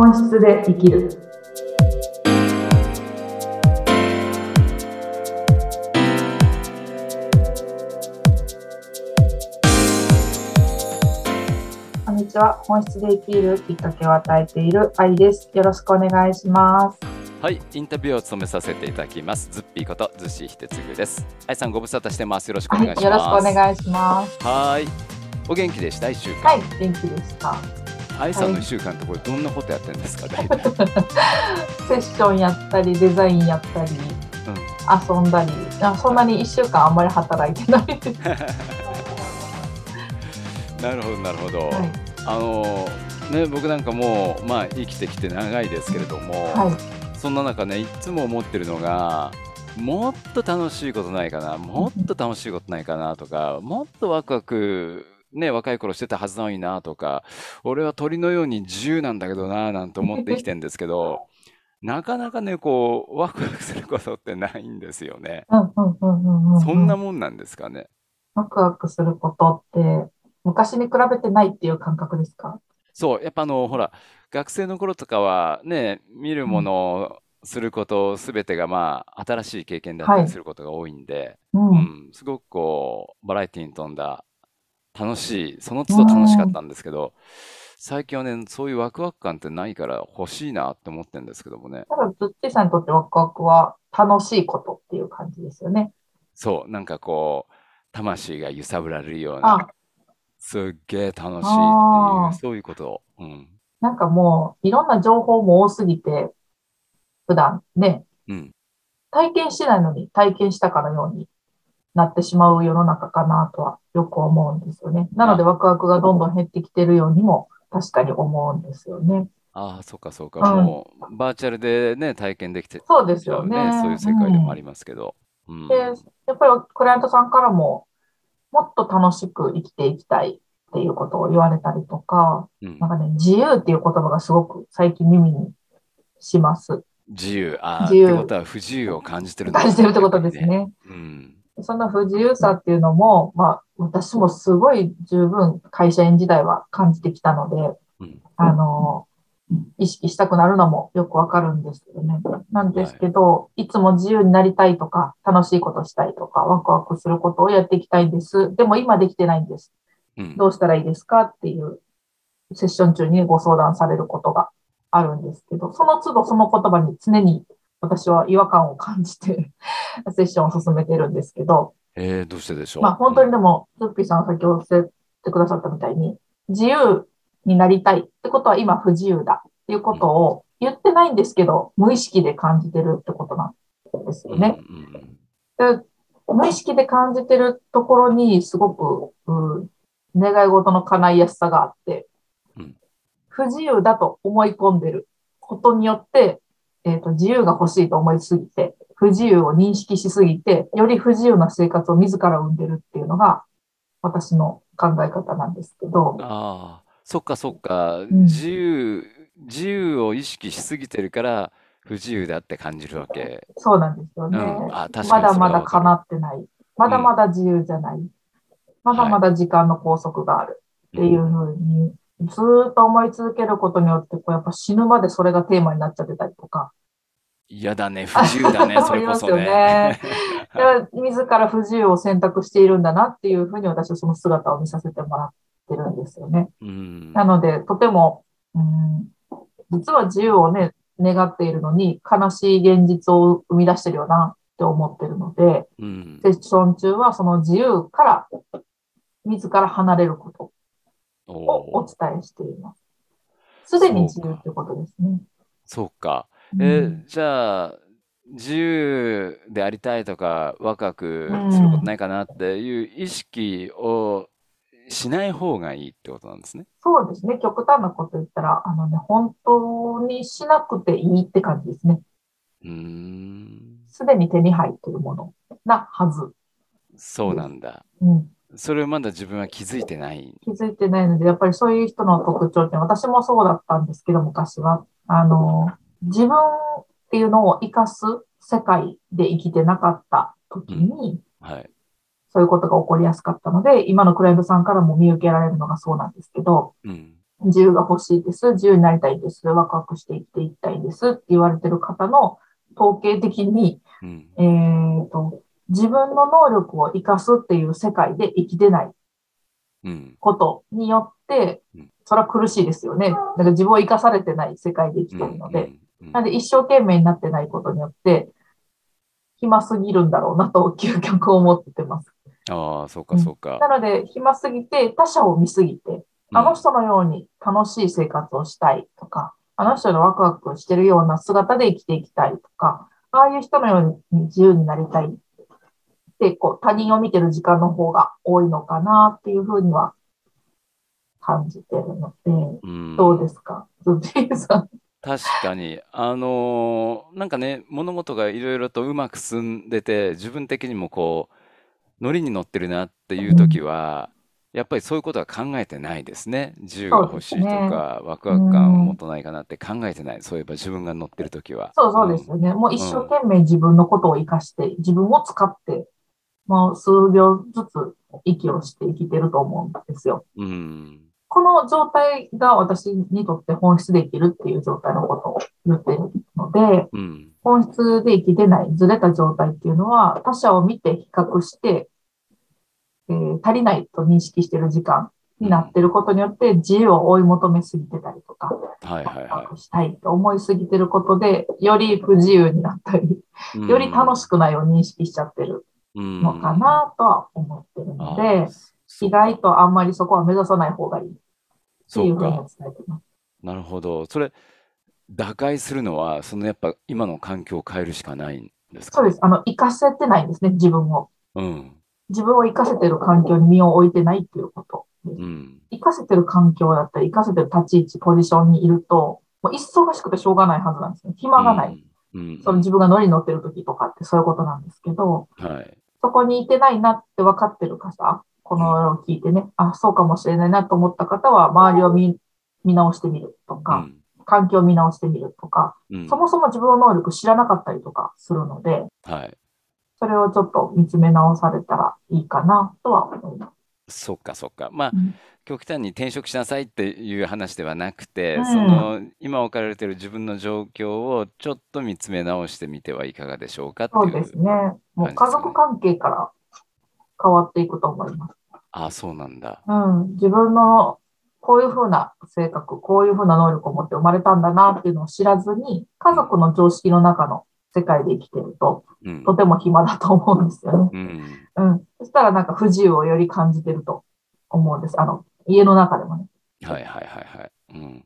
本質で生きる。こんにちは。本質で生きるきっかけを与えている愛です。よろしくお願いします。はい、インタビューを務めさせていただきます。ズッピーことズッシー秀次です。愛さんご無沙汰してます。よろしくおはい、願いします。よろしくお願いします。はい。お元気でした？一週間。はい、元気でした。愛さんの一週間ってこれどんなことやってるんですか？大 体セッションやったり、デザインやったり、遊んだり、あそんなに1週間あんまり働いてないです。なるほどなるほど。はい、あのね僕なんかもうまあ生きてきて長いですけれども、はい、そんな中ねいつも思ってるのが。もっと楽しいことないかなもっと楽しいことないかなとかもっとワクワクね、若い頃してたはずなのになとか、俺は鳥のように自由なんだけどななんて思って生きてんですけど、なかなかね、こう、ワクワクすることってないんですよね。うんうんうんうんうん。そんなもんなんですかね。ワクワクすることって、昔に比べてないっていう感覚ですか？そう、やっぱあの、ほら、学生の頃とかはね、見るものをすることすべてがまあ、新しい経験だったりすることが多いんで、うん、うん、すごくこう、バラエティに富んだ、楽しい、その都度楽しかったんですけど、最近はね、そういうワクワク感ってないから欲しいなって思ってるんですけどもね。ただ、ズッチーさんにとってワクワクは楽しいことっていう感じですよね。そう、なんかこう、魂が揺さぶられるような、あ、すっげえ楽しいっていうあー、そういうこと。うん。なんかもう、いろんな情報も多すぎて、普段ね、うん。体験してないのに体験したかのようになってしまう世の中かなとはよく思うんですよね。なのであ、ワクワクがどんどん減ってきてるようにも確かに思うんですよね。ああ、そうかそうか。うん、もう、バーチャルでね、体験できてそうですよね。ね、そういう世界でもありますけど。うで、ん。やっぱりクライアントさんからも、もっと楽しく生きていきたいっていうことを言われたりとか、うん。なんかね、自由っていう言葉がすごく最近耳にします。自由。ああ、自由ってことは不自由を感じてる感じてるってこと。ですね。うん。その不自由さっていうのも、まあ、私もすごい十分会社員時代は感じてきたので、うん。あの、意識したくなるのもよくわかるんですけどね。なんですはい。けど、いつも自由になりたいとか、楽しいことしたいとか、ワクワクすることをやっていきたいんです。でも今できてないんです。うん。どうしたらいいですかっていうセッション中にご相談されることがあるんですけど、その都度その言葉に常に私は違和感を感じて セッションを進めてるんですけど、えー、どうしてでしまあょう？うん。本当にでも、ズッピーさんが先ほどおっしゃってくださったみたいに、自由になりたいってことは今不自由だっていうこうん。とを言ってないんですけど、無意識で感じてるってことなんですうん。よね。うん。で無意識で感じてるところにすごく、うん願い事の叶いやすさがあって、うん。不自由だと思い込んでることによって、えっと、自由が欲しいと思いすぎて、不自由を認識しすぎて、より不自由な生活を自ら生んでるっていうのが、私の考え方なんですけど、ああ、そっかそっか。うん、自由、自由を意識しすぎてるから不自由だって感じるわけ。そうなんですよね。うん。あ、確まだかにそれまだ叶。ってない。まうん。だまだ自由じゃない。まだはい。まだ時間の拘束があるっうん。ていうふうに、ずーっと思い続けることによって、こうやっぱ死ぬまでそれがテーマになっちゃってたりとか、嫌だね、不自由だね、そあれこそね。ね。自ら不自由を選択しているんだなっていうふうに私はその姿を見させてもらってるんですよね。う。なんので、とても、うん、実は自由をね、願っているのに悲しい現実を生み出してるよなって思ってるので、うん。セッション中はその自由から自ら離れることをお伝えしています。すでに。自由ということですね。そうか。うえ、ん。じゃあ、自由でありたいとか、ワクワうクすることん。ないかなっていう意識をしない方がいいってことなんですね。そうですね。極端なこと言ったら、あのね、本当にしなくていいって感じですね。うーん。すでに手に入っているものなはずそう。なんだ。うん。それをまだ自分は気づいてない。気づいてないので、やっぱりそういう人の特徴って、私もそうだったんですけど、昔は。あの、自分っていうのを生かす世界で生きてなかった時うん。に、はい。そういうことが起こりやすかったので、今のクライアントさんからも見受けられるのがそうなんですけど、うん。自由が欲しいです、自由になりたいです、ワクワクして生きていきたいですって言われてる方の統計的に、うん。えーと、自分の能力を生かすっていう世界で生きてないうん。ことによってうん、それは苦しいですよね。だから自分を生かされてない世界で生きてるので、うん。なんで一生懸命になってないことによって、暇すぎるんだろうなと究極思ってます。ああ、そうか、うんそうか。なので、暇すぎて他者を見すぎて、あの人のように楽しい生活をしたいとか、あの人のワクワクしてるような姿で生きていきたいとか、ああいう人のように自由になりたいって、こう他人を見てる時間の方が多いのかなっていうふうには感じてるので、うんどうですか？ズッピーさん。確かに、あのーなんかね、物事がいろいろとうまく進んでて、自分的にもこう、ノリに乗ってるなっていう時は、やっぱりそういうことは考えてないですね。自由が欲しいとそうですか、ワクワク感を持たないかなって考えてない。そういえば自分が乗ってる時は。そうそうですよね。もう一生懸命自分のことを活かして、自分を使って、もう数秒ずつ息をして生きてると思うんですよ。うん。うん。この状態が私にとって本質で生きるっていう状態のことを言っているので、うん。本質で生きてないずれた状態っていうのは他者を見て比較して、えー足りないと認識している時間になっていることによって自由を追い求めすぎてたりとか、はいはいはワクワクしたいと思いすぎてることで、より不自由になったり、い。より楽しくないを認識しちゃってるうんのかなとは思ってるのあで意外とあんまりそこは目指さない方がいいってそういうふうにか。伝えてます。なるほど。それ、打開するのは、そのやっぱ今の環境を変えるしかないんですか？そうです。あの、活かせてないんですね、自分を。うん。自分を活かせてる環境に身を置いてないっていうことです。うん。活かせてる環境だったり、活かせてる立ち位置、ポジションにいると、もう忙しくてしょうがないはずなんですね。暇がない。うん。その自分が乗りに乗ってる時とかってそういうことなんですけど、はい。そこにいてないなって分かってる方、このを聞いてね、あ、そうかもしれないなと思った方は、周りを見見直してみるとか、うん。環境を見直してみるとか、うんそもそも自分の能力知らなかったりとかするので、はい。それをちょっと見つめ直されたらいいかなとは思います。そっかそっか。まあ、うん極端に転職しなさいっていう話ではなくて、うんその今置かれている自分の状況をちょっと見つめ直してみてはいかがでしょうかそう。ですね。もう家族関係から変わっていくと思います。ああ、そうなんだ。うん。自分のこういうふうな性格、こういうふうな能力を持って生まれたんだなっていうのを知らずに、家族の常識の中の世界で生きてると、うん。とても暇だと思うんですよね。うん。うん。そしたらなんか不自由をより感じてると思うんです。あの、家の中でもね。はいはいはいはい。うん。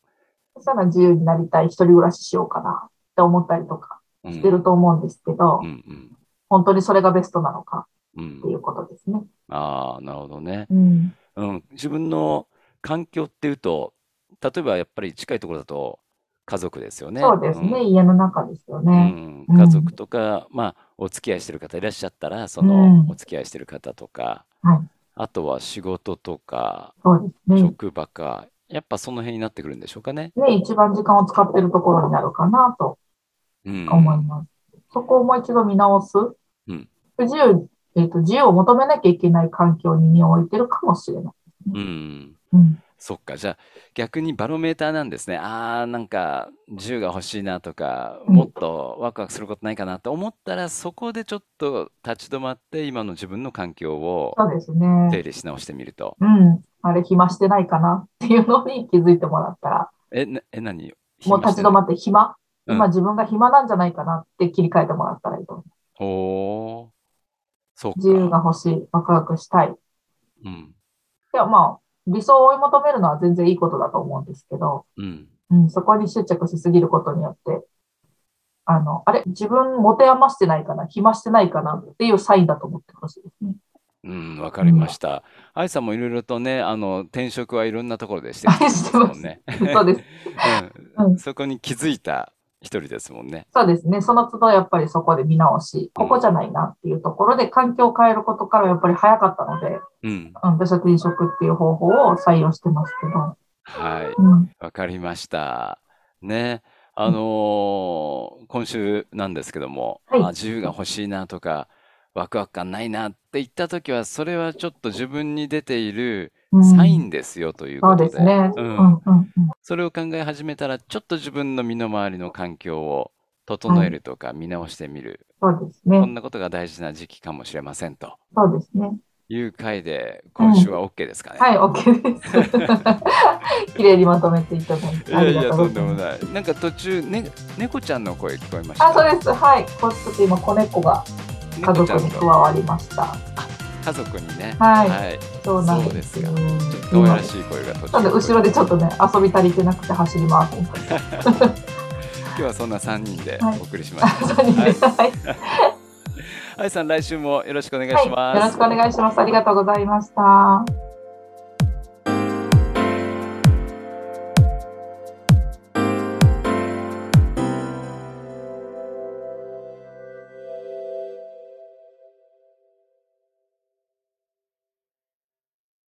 そしたら自由になりたい、一人暮らししようかなって思ったりとかうんしてると思うんですけど、うんうん本当にそれがベストなのかうんっていうことですね。ああ、なるほどね。うん。うん、自分の環境っていうと、例えばやっぱり近いところだと家族ですよね。そうですね。うん家の中ですようね。ん、うん家族とか、まあ、お付き合いしてる方いらっしゃったら、そのうんお付き合いしてる方とか、はいあとは仕事とか、そうですね。職場か、やっぱその辺になってくるんでしょうかね。ね、一番時間を使ってるところになるかなとうん。思います。そこをもう一度見直す。うん不自由、えっ、と、自由を求めなきゃいけない環境に身を置いてるかもしれない。うん。うん。そっか。じゃあ、逆にバロメーターなんですね。ああ、なんか、銃が欲しいなとか、うんもっとワクワクすることないかなと思ったら、そこでちょっと立ち止まって、今の自分の環境をそうですね。整理し直してみると。うん。あれ、暇してないかなっていうのに気づいてもらったら、え、なえ、何？もう立ち止まって暇、うん今自分が暇なんじゃないかなって切り替えてもらったらいいと思う。ほー。そう自由がか。欲しい、ワクワクしたい。いうん。や、まあ、理想を追い求めるのは全然いいことだと思うんですけど、うん。うん、そこに執着しすぎることによって、あの、あれ、自分持て余してないかな、暇してないかなっていうサインだと思ってほしいですね。うん、わかりました。愛さんもいろいろとね、あの、転職はいろんなところでして ますね。そうです。うんうんそこに気づいた一人ですもんね。そうですね。その都度やっぱりそこで見直し、ここじゃないなっていうところで環境を変えることからやっぱり早かったので、うん。うん私は転職っていう方法を採用してますけど、はい。うん、わかりました。ね。あのー今週なんですけども、はいあ、自由が欲しいなとか、ワクワク感ないなって言った時は、それはちょっと自分に出ているうんサインですよというそうことで、ですね。ううんんうんうん。それを考え始めたら、ちょっと自分の身の回りの環境を整えるとか見直してみる。そうですこんね。なことが大事な時期かもしれませんとそうですね。いう回で、今週は OK ですかね。はい、OK です。綺麗にまとめていただいて。いやいや、あとんりがとうございますでもない。なんか途中、ね、猫ちゃんの声聞こえました？あ、そうです。はい。こっと今、子猫が家猫族に加わりました。家族にね。はいはい。そうなんですそうよ。可愛らしい声が途中で後ろでちょっとね、遊び足りてなくて走ります。今日はそんな3人ではいお送りしました。はいあいさん、来週もよろしくお願いはい。します。よろしくお願いします。ありがとうございました。